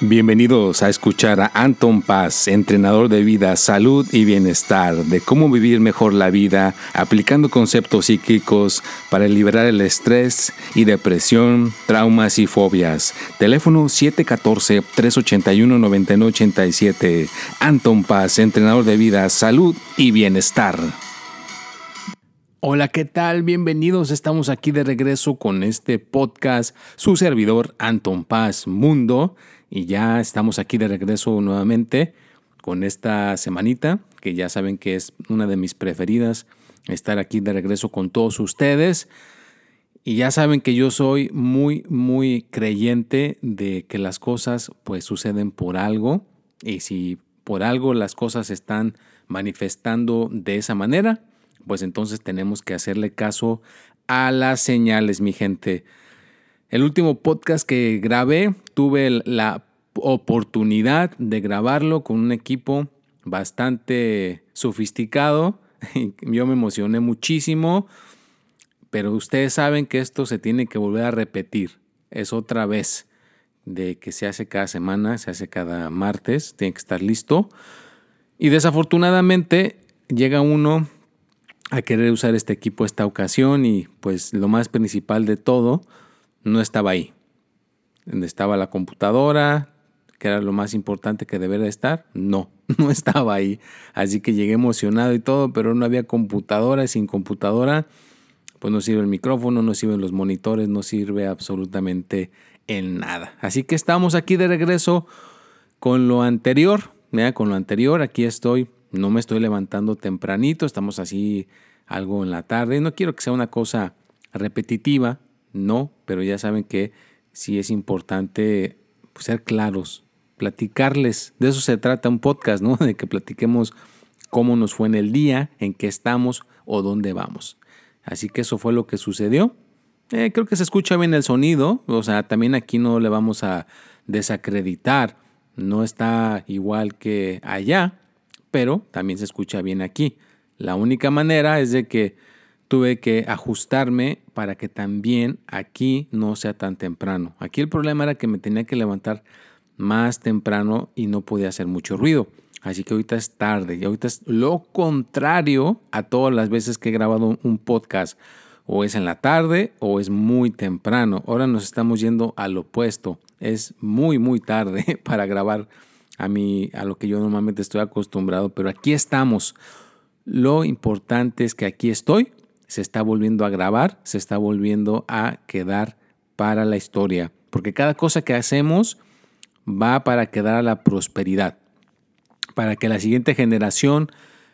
Bienvenidos a escuchar a Anton Paz, entrenador de vida, salud y bienestar, de cómo vivir mejor la vida, aplicando conceptos psíquicos para liberar el estrés y depresión, traumas y fobias. Teléfono 714-381-9987. Anton Paz, entrenador de vida, salud y bienestar. Hola, ¿qué tal? Bienvenidos. Estamos aquí de regreso con este podcast, su servidor Anton Paz Mundo y ya estamos aquí de regreso nuevamente con esta semanita, que ya saben que es una de mis preferidas, estar aquí de regreso con todos ustedes. Y ya saben que yo soy muy, muy creyente de que las cosas pues suceden por algo. Y si por algo las cosas están manifestando de esa manera, pues entonces tenemos que hacerle caso a las señales, mi gente. El último podcast que grabé tuve la oportunidad de grabarlo con un equipo bastante sofisticado. Yo me emocioné muchísimo, pero ustedes saben que esto se tiene que volver a repetir. Es otra vez de que se hace cada semana, se hace cada martes, tiene que estar listo. Y desafortunadamente llega uno a querer usar este equipo esta ocasión y pues lo más principal de todo, no estaba ahí. Estaba la computadora, que era lo más importante que debería estar. No, no estaba ahí. Así que llegué emocionado y todo, pero no había computadora. Sin computadora, pues no sirve el micrófono, no sirven los monitores, no sirve absolutamente en nada. Así que estamos aquí de regreso con lo anterior. Con lo anterior, aquí estoy. No me estoy levantando tempranito, estamos así algo en la tarde. No quiero que sea una cosa repetitiva, no, pero ya saben que sí es importante pues, ser claros, platicarles. De eso se trata un podcast, ¿no? De que platiquemos cómo nos fue en el día, en qué estamos o dónde vamos. Así que eso fue lo que sucedió. Eh, creo que se escucha bien el sonido, o sea, también aquí no le vamos a desacreditar, no está igual que allá, pero también se escucha bien aquí. La única manera es de que tuve que ajustarme para que también aquí no sea tan temprano. Aquí el problema era que me tenía que levantar más temprano y no podía hacer mucho ruido. Así que ahorita es tarde y ahorita es lo contrario a todas las veces que he grabado un podcast. O es en la tarde o es muy temprano. Ahora nos estamos yendo al opuesto. Es muy, muy tarde para grabar a, mí, a lo que yo normalmente estoy acostumbrado. Pero aquí estamos. Lo importante es que aquí estoy. Se está volviendo a grabar. Se está volviendo a quedar para la historia. Porque cada cosa que hacemos va para quedar a la prosperidad, para que la siguiente generación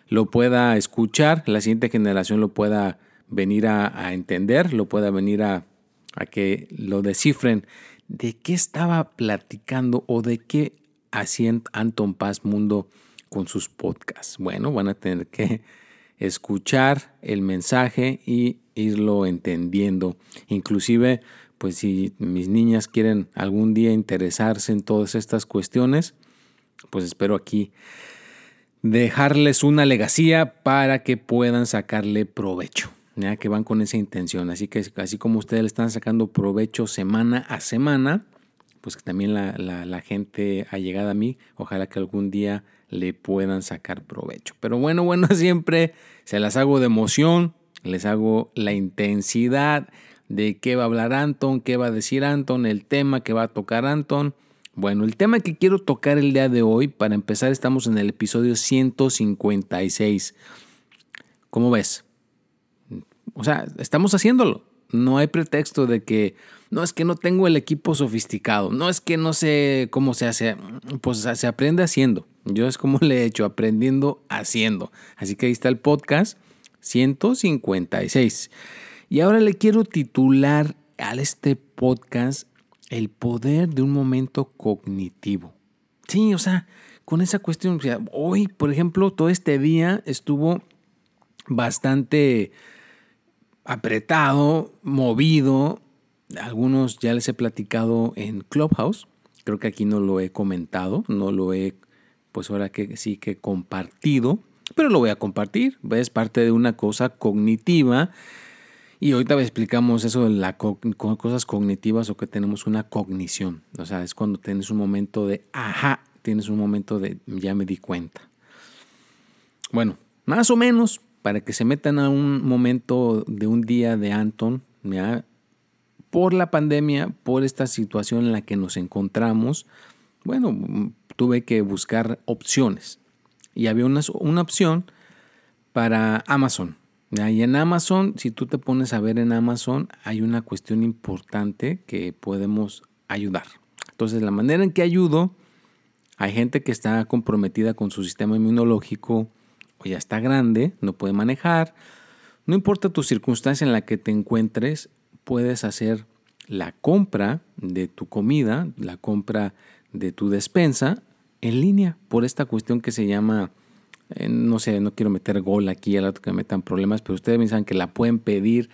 lo pueda escuchar, la siguiente generación lo pueda venir a, entender, lo pueda venir a, a que lo descifren de qué estaba platicando o de qué hacía Anton Paz Mundo con sus podcasts. Bueno, van a tener que escuchar el mensaje y irlo entendiendo. Inclusive pues si mis niñas quieren algún día interesarse en todas estas cuestiones, pues espero aquí dejarles una legacía para que puedan sacarle provecho, ya que van con esa intención. Así que así como ustedes le están sacando provecho semana a semana, pues que también la, la, la gente llegado a mí, ojalá que algún día le puedan sacar provecho. Pero bueno, bueno, siempre se las hago de emoción, les hago la intensidad de qué va a hablar Anton, qué va a decir Anton, el tema que va a tocar Anton. Bueno, el tema que quiero tocar el día de hoy, para empezar estamos en el episodio 156. ¿Cómo ves? O sea, estamos haciéndolo. No hay pretexto de que, no es que no tengo el equipo sofisticado, no es que no sé cómo se hace, pues se aprende haciendo. Yo es como le he hecho, aprendiendo haciendo. Así que ahí está el podcast 156. Y ahora le quiero titular a este podcast El poder de un momento cognitivo. Sí, o sea, con esa cuestión, hoy, por ejemplo, todo este día estuvo bastante apretado, movido. Algunos ya les he platicado en Clubhouse. Creo que aquí no lo he comentado, no lo he, pues ahora que sí que compartido, pero lo voy a compartir. Es parte de una cosa cognitiva Y ahorita explicamos eso de las cosas cognitivas o que tenemos una cognición. O sea, es cuando tienes un momento de, ajá, tienes un momento de, ya me di cuenta. Bueno, más o menos, para que se metan a un momento de un día de Anton, por la pandemia, por esta situación en la que nos encontramos, bueno, tuve que buscar opciones. Y había una, una opción para Amazon. Y en Amazon, si tú te pones a ver en Amazon, hay una cuestión importante que podemos ayudar. Entonces, la manera en que ayudo, hay gente que está comprometida con su sistema inmunológico o ya está grande, no puede manejar. No importa tu circunstancia en la que te encuentres, puedes hacer la compra de tu comida, la compra de tu despensa en línea por esta cuestión que se llama eh, no sé, no quiero meter gol aquí al rato que me metan problemas, pero ustedes me dicen que la pueden pedir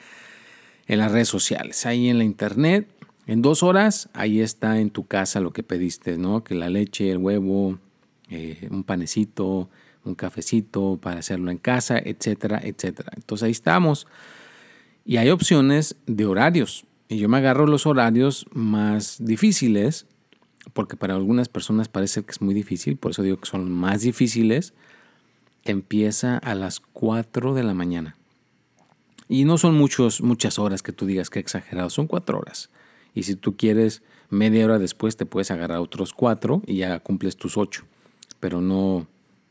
en las redes sociales, ahí en la internet. En dos horas, ahí está en tu casa lo que pediste, ¿no? Que la leche, el huevo, eh, un panecito, un cafecito para hacerlo en casa, etcétera, etcétera. Entonces ahí estamos. Y hay opciones de horarios. Y yo me agarro los horarios más difíciles, porque para algunas personas parece que es muy difícil, por eso digo que son más difíciles empieza a las 4 de la mañana. Y no son muchos, muchas horas que tú digas que exagerado, son 4 horas. Y si tú quieres media hora después te puedes agarrar otros 4 y ya cumples tus 8. Pero no,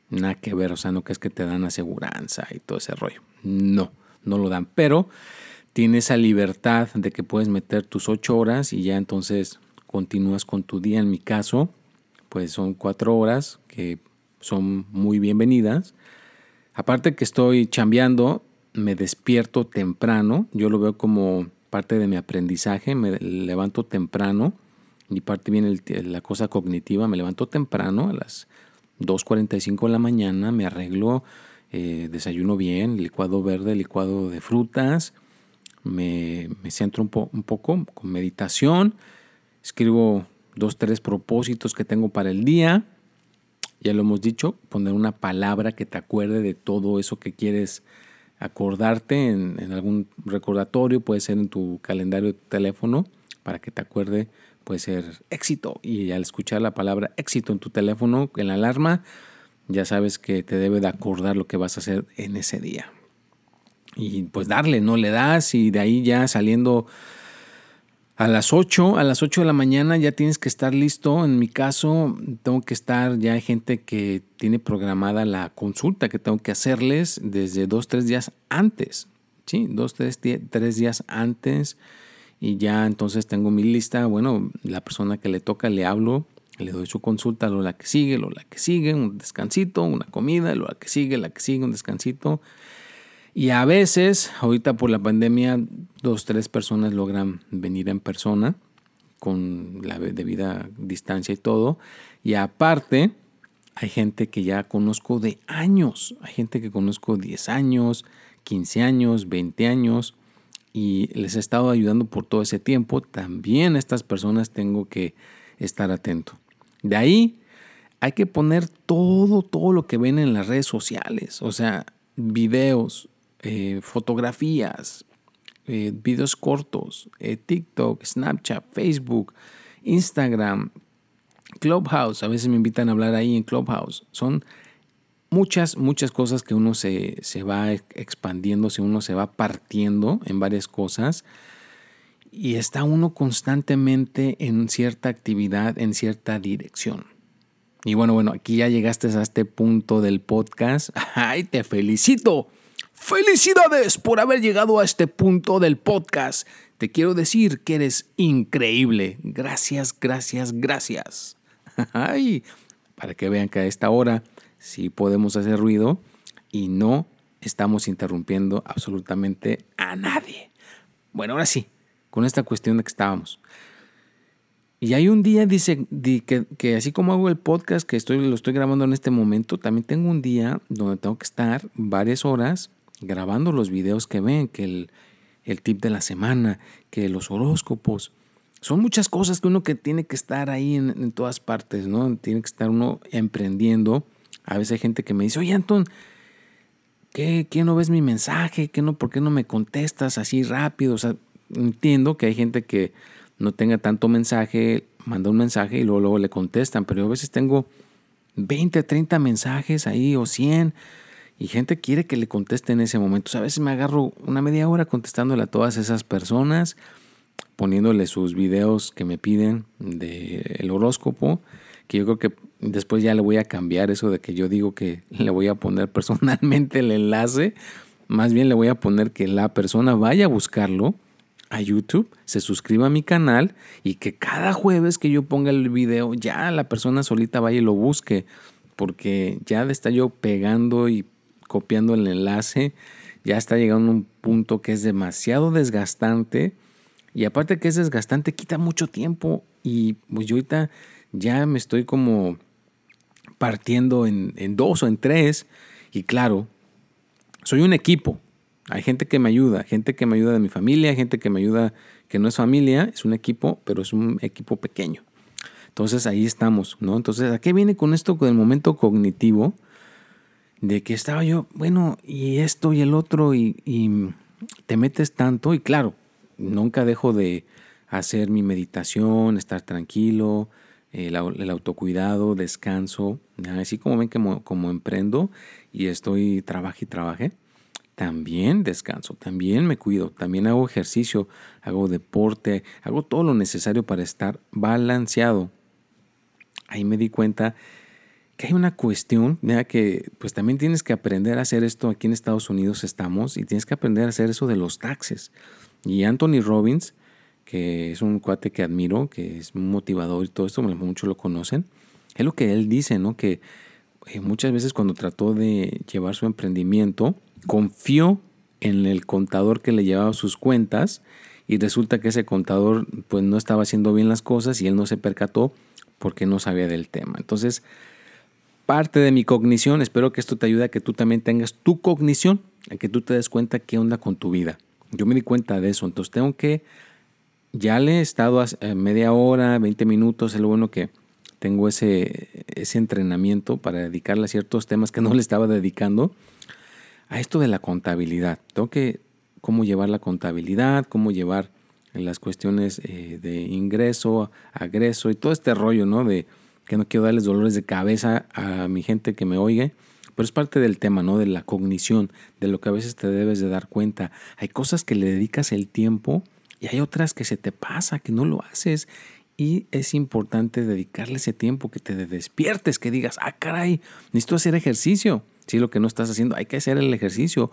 nada que ver, o sea, no que es que te dan aseguranza y todo ese rollo. No, no lo dan. Pero tienes esa libertad de que puedes meter tus 8 horas y ya entonces continúas con tu día. En mi caso, pues son 4 horas que son muy bienvenidas Aparte que estoy chambeando, me despierto temprano, yo lo veo como parte de mi aprendizaje, me levanto temprano y parte viene la cosa cognitiva, me levanto temprano a las 2.45 de la mañana, me arreglo, eh, desayuno bien, licuado verde, licuado de frutas, me, centro un, un poco con meditación, escribo dos, tres propósitos que tengo para el día, ya lo hemos dicho, poner una palabra que te acuerde de todo eso que quieres acordarte en, algún recordatorio, puede ser en tu calendario de teléfono, para que te acuerde, puede ser éxito. Y al escuchar la palabra éxito en tu teléfono, en la alarma, ya sabes que te debe de acordar lo que vas a hacer en ese día. Y pues darle, no le das y de ahí ya saliendo a las 8, a las 8 de la mañana ya tienes que estar listo. En mi caso, tengo que estar, ya hay gente que tiene programada la consulta que tengo que hacerles desde dos, tres días antes. Sí, dos, tres, tres días antes. Y ya entonces tengo mi lista. Bueno, la persona que le toca le hablo, le doy su consulta, lo la que sigue, lo la que sigue, un descansito, una comida, lo la que sigue, la que sigue, un descansito. Y a veces, ahorita por la pandemia, dos, tres personas logran venir en persona con la debida distancia y todo. Y aparte, hay gente que ya conozco de años. Hay gente que conozco 10 años, 15 años, 20 años. Y les he estado ayudando por todo ese tiempo. También a estas personas tengo que estar atento. De ahí hay que poner todo, todo lo que ven en las redes sociales. O sea, videos, eh, fotografías, eh, videos cortos, eh, TikTok, Snapchat, Facebook, Instagram, Clubhouse. A veces me invitan a hablar ahí en Clubhouse. Son muchas, muchas cosas que uno se, se va expandiendo, si uno se va partiendo en varias cosas y está uno constantemente en cierta actividad, en cierta dirección. Y bueno, bueno, aquí ya llegaste a este punto del podcast. ¡Ay, te felicito! Felicidades por haber llegado a este punto del podcast. Te quiero decir que eres increíble. Gracias, gracias, gracias. Ay, para que vean que a esta hora sí podemos hacer ruido y no estamos interrumpiendo absolutamente a nadie. Bueno, ahora sí, con esta cuestión de que estábamos. Y hay un día, dice, que, que, así como hago el podcast que estoy, lo estoy grabando en este momento, también tengo un día donde tengo que estar varias horas grabando los videos que ven, que el, el tip de la semana, que los horóscopos. Son muchas cosas que uno que tiene que estar ahí en, todas partes, ¿no? Tiene que estar uno emprendiendo. A veces hay gente que me dice, oye, Anton, ¿qué, ¿qué no ves mi mensaje? ¿Qué no, ¿Por qué no me contestas así rápido? O sea, entiendo que hay gente que no tenga tanto mensaje, manda un mensaje y luego, luego le contestan, pero yo a veces tengo 20, 30 mensajes ahí o 100 y gente quiere que le conteste en ese momento. A veces me agarro una media hora contestándole a todas esas personas, poniéndole sus videos que me piden del horóscopo, que yo creo que después ya le voy a cambiar eso de que yo digo que le voy a poner personalmente el enlace. Más bien le voy a poner que la persona vaya a buscarlo a YouTube, se suscriba a mi canal y que cada jueves que yo ponga el video ya la persona solita vaya y lo busque. Porque ya de estar yo pegando y copiando el enlace, ya está llegando a un punto que es demasiado desgastante. Y aparte que es desgastante, quita mucho tiempo. Y pues yo ahorita ya me estoy como partiendo en, en dos o en tres. Y claro, soy un equipo. Hay gente que me ayuda, gente que me ayuda de mi familia, gente que me ayuda que no es familia, es un equipo, pero es un equipo pequeño. Entonces ahí estamos, ¿no? Entonces, ¿a qué viene con esto con el momento cognitivo? de que estaba yo, bueno, y esto y el otro, y, te metes tanto, y claro, nunca dejo de hacer mi meditación, estar tranquilo, el, autocuidado, descanso, así como ven que como, emprendo y estoy trabaje y trabaje, también descanso, también me cuido, también hago ejercicio, hago deporte, hago todo lo necesario para estar balanceado. Ahí me di cuenta que hay una cuestión, mira que pues también tienes que aprender a hacer esto, aquí en Estados Unidos estamos, y tienes que aprender a hacer eso de los taxes. Y Anthony Robbins, que es un cuate que admiro, que es un motivador y todo esto, muchos lo conocen, es lo que él dice, ¿no? Que eh, muchas veces cuando trató de llevar su emprendimiento, confió en el contador que le llevaba sus cuentas y resulta que ese contador pues no estaba haciendo bien las cosas y él no se percató porque no sabía del tema. Entonces, parte de mi cognición. Espero que esto te ayude a que tú también tengas tu cognición, a que tú te des cuenta qué onda con tu vida. Yo me di cuenta de eso, entonces tengo que, ya le he estado a eh, media hora, 20 minutos, es lo bueno que tengo ese, ese entrenamiento para dedicarle a ciertos temas que no le estaba dedicando, a esto de la contabilidad. Tengo que, cómo llevar la contabilidad, cómo llevar las cuestiones eh, de ingreso, agreso y todo este rollo, ¿no? De, que no quiero darles dolores de cabeza a mi gente que me oiga, pero es parte del tema, ¿no? De la cognición, de lo que a veces te debes de dar cuenta. Hay cosas que le dedicas el tiempo y hay otras que se te pasa, que no lo haces. Y es importante dedicarle ese tiempo, que te despiertes, que digas, ah, caray, necesito hacer ejercicio. Si lo que no estás haciendo, hay que hacer el ejercicio.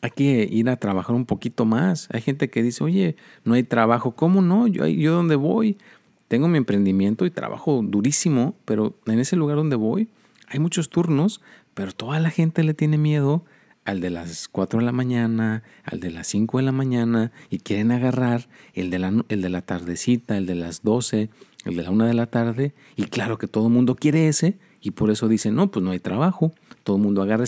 Hay que ir a trabajar un poquito más. Hay gente que dice, oye, no hay trabajo. ¿Cómo no? Yo, yo dónde voy tengo mi emprendimiento y trabajo durísimo, pero en ese lugar donde voy hay muchos turnos, pero toda la gente le tiene miedo al de las 4 de la mañana, al de las 5 de la mañana y quieren agarrar el de la, el de la tardecita, el de las 12, el de la 1 de la tarde y claro que todo el mundo quiere ese y por eso dicen, no, pues no hay trabajo, todo el mundo agarra.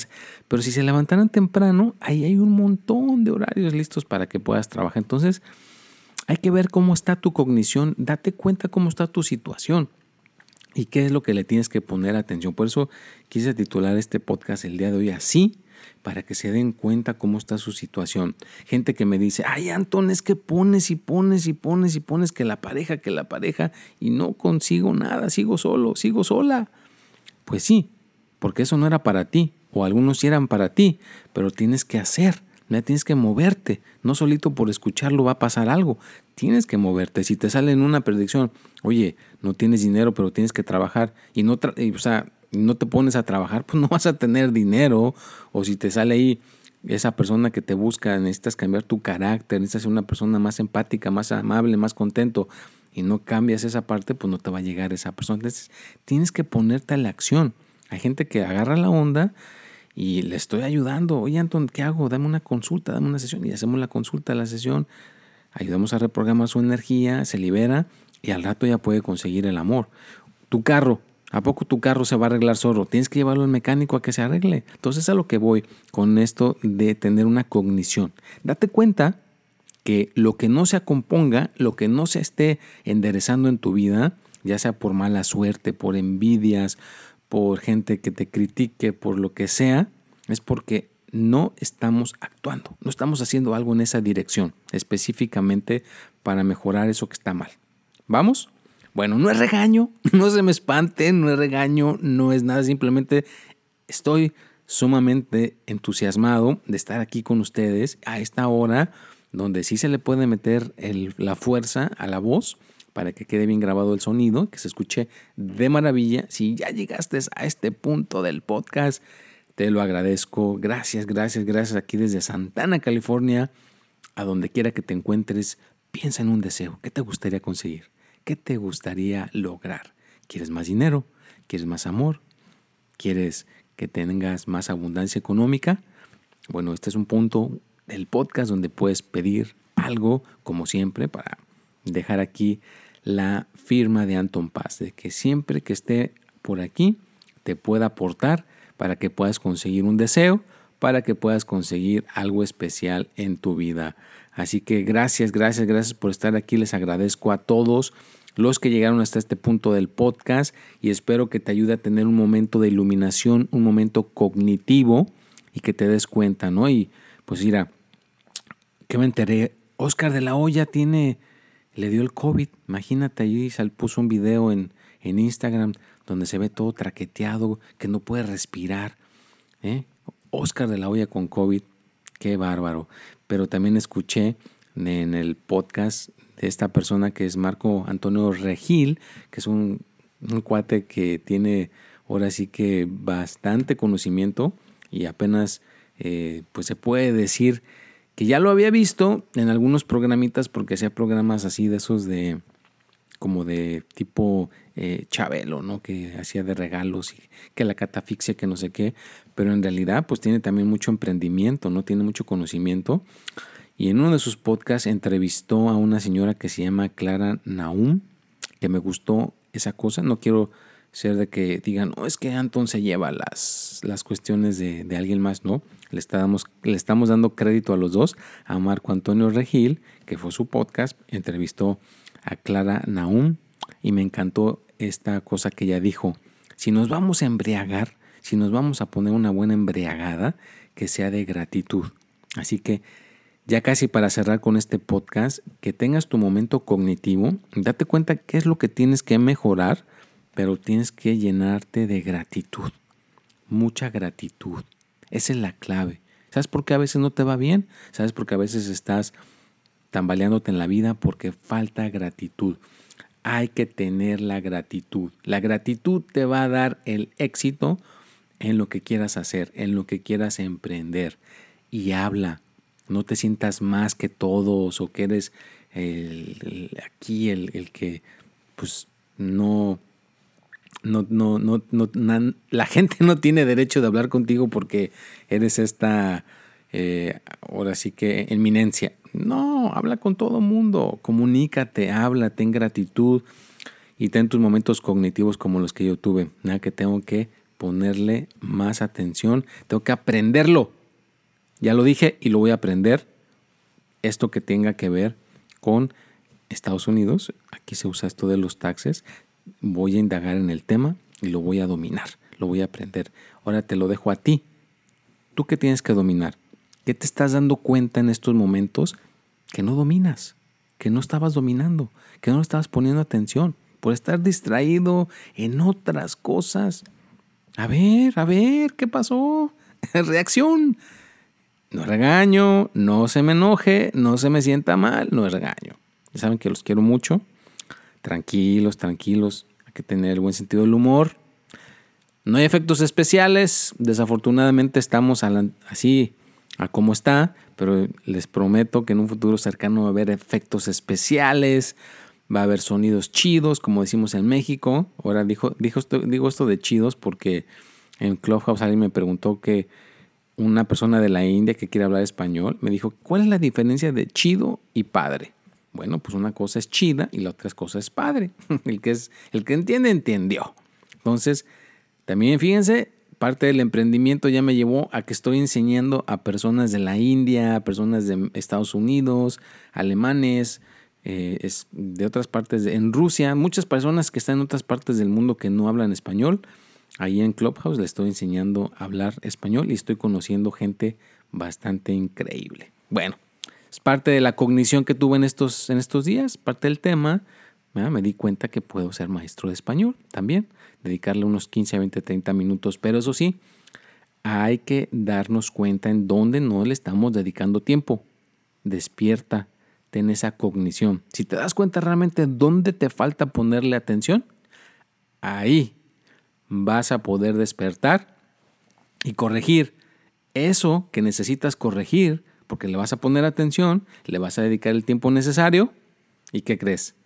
Pero si se levantaran temprano, ahí hay un montón de horarios listos para que puedas trabajar. Entonces, hay que ver cómo está tu cognición, date cuenta cómo está tu situación y qué es lo que le tienes que poner atención. Por eso quise titular este podcast el día de hoy así, para que se den cuenta cómo está su situación. Gente que me dice, ay Anton, es que pones y pones y pones y pones que la pareja, que la pareja, y no consigo nada, sigo solo, sigo sola. Pues sí, porque eso no era para ti, o algunos sí eran para ti, pero tienes que hacer tienes que moverte. No solito por escucharlo va a pasar algo. Tienes que moverte. Si te sale en una predicción, oye, no tienes dinero, pero tienes que trabajar y no, o sea, no te pones a trabajar, pues no vas a tener dinero. O si te sale ahí esa persona que te busca, necesitas cambiar tu carácter, necesitas ser una persona más empática, más amable, más contento y no cambias esa parte, pues no te va a llegar esa persona. Entonces, tienes que ponerte a la acción. Hay gente que agarra la onda y le estoy ayudando. Oye, Anton, ¿qué hago? Dame una consulta, dame una sesión. Y hacemos la consulta, la sesión, ayudamos a reprogramar su energía, se libera y al rato ya puede conseguir el amor. Tu carro, ¿a poco tu carro se va a arreglar solo? Tienes que llevarlo al mecánico a que se arregle. Entonces a lo que voy con esto de tener una cognición. Date cuenta que lo que no se componga, lo que no se esté enderezando en tu vida, ya sea por mala suerte, por envidias, por gente que te critique, por lo que sea, es porque no estamos actuando, no estamos haciendo algo en esa dirección específicamente para mejorar eso que está mal. ¿Vamos? Bueno, no es regaño, no se me espanten, no es regaño, no es nada, simplemente estoy sumamente entusiasmado de estar aquí con ustedes a esta hora donde sí se le puede meter la fuerza a la voz para que quede bien grabado el sonido, que se escuche de maravilla. Si ya llegaste a este punto del podcast, te lo agradezco. Gracias, gracias, gracias aquí desde Santana, California, a donde quiera que te encuentres. Piensa en un deseo. ¿Qué te gustaría conseguir? ¿Qué te gustaría lograr? ¿Quieres más dinero? ¿Quieres más amor? ¿Quieres que tengas más abundancia económica? Bueno, este es un punto del podcast donde puedes pedir algo, como siempre, para dejar aquí la firma de Anton Paz, de que siempre que esté por aquí te pueda aportar para que puedas conseguir un deseo, para que puedas conseguir algo especial en tu vida. Así que gracias, gracias, gracias por estar aquí. Les agradezco a todos los que llegaron hasta este punto del podcast y espero que te ayude a tener un momento de iluminación, un momento cognitivo y que te des cuenta, ¿no? Y pues mira, que me enteré, Oscar de la Hoya tiene, le dio el COVID, imagínate, ahí puso un video en, en Instagram donde se ve todo traqueteado, que no puede respirar. ¿eh? Oscar de la Hoya con COVID, qué bárbaro. Pero también escuché en el podcast de esta persona que es Marco Antonio Regil, que es un, cuate que tiene ahora sí que bastante conocimiento y apenas eh, pues se puede decir que ya lo había visto en algunos programitas porque hacía programas así de esos de como de tipo eh, Chabelo, ¿no? Que hacía de regalos y que la catafixia, que no sé qué, pero en realidad pues tiene también mucho emprendimiento, ¿no? Tiene mucho conocimiento. Y en uno de sus podcasts entrevistó a una señora que se llama Clara Naum, que me gustó esa cosa. No quiero ser de que digan, no, es que Anton se lleva las, las cuestiones de, de alguien más, no. Le estamos, le estamos dando crédito a los dos, a Marco Antonio Regil, que fue su podcast, entrevistó a Clara Naum y me encantó esta cosa que ella dijo. Si nos vamos a embriagar, si nos vamos a poner una buena embriagada, que sea de gratitud. Así que ya casi para cerrar con este podcast, que tengas tu momento cognitivo, date cuenta qué es lo que tienes que mejorar, pero tienes que llenarte de gratitud. Mucha gratitud. Esa es la clave. ¿Sabes por qué a veces no te va bien? ¿Sabes por qué a veces estás tambaleándote en la vida? Porque falta gratitud. Hay que tener la gratitud. La gratitud te va a dar el éxito en lo que quieras hacer, en lo que quieras emprender. Y habla. No te sientas más que todos o que eres aquí el, el que pues no no, no, no, no la gente no tiene derecho de hablar contigo porque eres esta, eh, ahora sí que, eminencia. No, habla con todo mundo, comunícate, habla, ten gratitud y ten tus momentos cognitivos como los que yo tuve. Nada que tengo que ponerle más atención, tengo que aprenderlo. Ya lo dije y lo voy a aprender. Esto que tenga que ver con Estados Unidos, aquí se usa esto de los taxes, voy a indagar en el tema y lo voy a dominar, lo voy a aprender. Ahora te lo dejo a ti. ¿Tú qué tienes que dominar? ¿Qué te estás dando cuenta en estos momentos que no dominas? Que no estabas dominando, que no estabas poniendo atención por estar distraído en otras cosas. A ver, a ver, ¿qué pasó? Reacción. No regaño, no se me enoje, no se me sienta mal, no regaño. Ya saben que los quiero mucho tranquilos, tranquilos, hay que tener buen sentido del humor. No hay efectos especiales, desafortunadamente estamos así a como está, pero les prometo que en un futuro cercano va a haber efectos especiales, va a haber sonidos chidos, como decimos en México. Ahora dijo, dijo digo esto de chidos porque en Clubhouse alguien me preguntó que una persona de la India que quiere hablar español me dijo, ¿cuál es la diferencia de chido y padre? Bueno, pues una cosa es chida y la otra cosa es padre. El que, es, el que entiende, entendió. Entonces, también fíjense, parte del emprendimiento ya me llevó a que estoy enseñando a personas de la India, a personas de Estados Unidos, alemanes, eh, de otras partes, en Rusia, muchas personas que están en otras partes del mundo que no hablan español. ahí en Clubhouse le estoy enseñando a hablar español y estoy conociendo gente bastante increíble. Bueno, es parte de la cognición que tuve en estos, en estos días, parte del tema. Me di cuenta que puedo ser maestro de español también, dedicarle unos 15, 20, 30 minutos, pero eso sí, hay que darnos cuenta en dónde no le estamos dedicando tiempo. Despierta, ten esa cognición. Si te das cuenta realmente dónde te falta ponerle atención, ahí vas a poder despertar y corregir eso que necesitas corregir, porque le vas a poner atención, le vas a dedicar el tiempo necesario. ¿Y qué crees?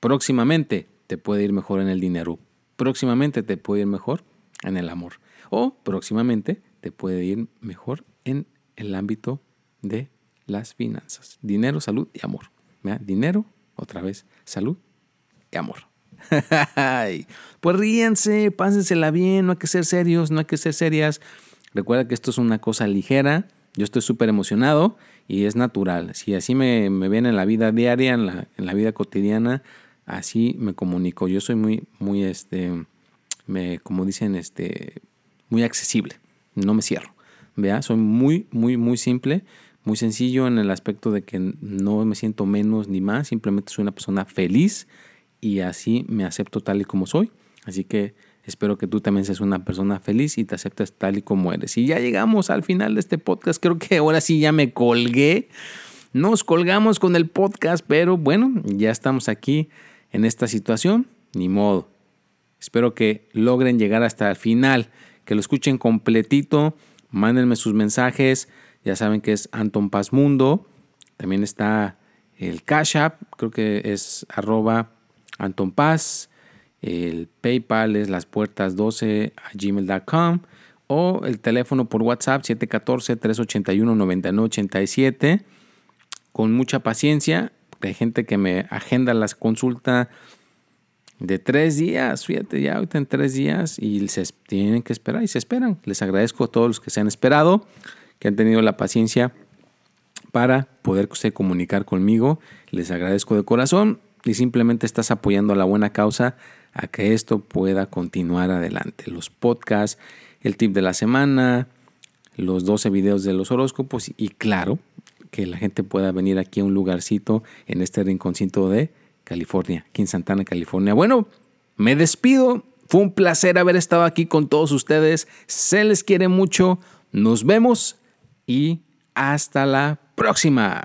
Próximamente te puede ir mejor en el dinero. Próximamente te puede ir mejor en el amor. O próximamente te puede ir mejor en el ámbito de las finanzas. Dinero, salud y amor. Dinero, otra vez, salud y amor. pues ríense, pásensela bien, no hay que ser serios, no hay que ser serias. Recuerda que esto es una cosa ligera, yo estoy súper emocionado y es natural. Si así me, me ven en la vida diaria, en la, en la, vida cotidiana, así me comunico. Yo soy muy, muy, este, me, como dicen, este, muy accesible, no me cierro. Vea, soy muy, muy, muy simple, muy sencillo en el aspecto de que no me siento menos ni más, simplemente soy una persona feliz y así me acepto tal y como soy. Así que espero que tú también seas una persona feliz y te aceptes tal y como eres. Y ya llegamos al final de este podcast, creo que ahora sí ya me colgué. Nos colgamos con el podcast, pero bueno, ya estamos aquí en esta situación, ni modo. Espero que logren llegar hasta el final que lo escuchen completito. Mándenme sus mensajes. Ya saben que es Anton Paz Mundo. También está el Cash App, creo que es arroba Anton Paz. El PayPal es las puertas 12 a gmail.com o el teléfono por WhatsApp 714-381-9987. Con mucha paciencia, hay gente que me agenda las consultas de tres días, fíjate, ya ahorita en tres días y se tienen que esperar y se esperan. Les agradezco a todos los que se han esperado, que han tenido la paciencia para poder comunicar conmigo. Les agradezco de corazón y simplemente estás apoyando a la buena causa a que esto pueda continuar adelante. Los podcasts, el tip de la semana, los 12 videos de los horóscopos y claro, que la gente pueda venir aquí a un lugarcito en este rinconcito de California, aquí en Santana, California. Bueno, me despido. Fue un placer haber estado aquí con todos ustedes. Se les quiere mucho. Nos vemos y hasta la próxima.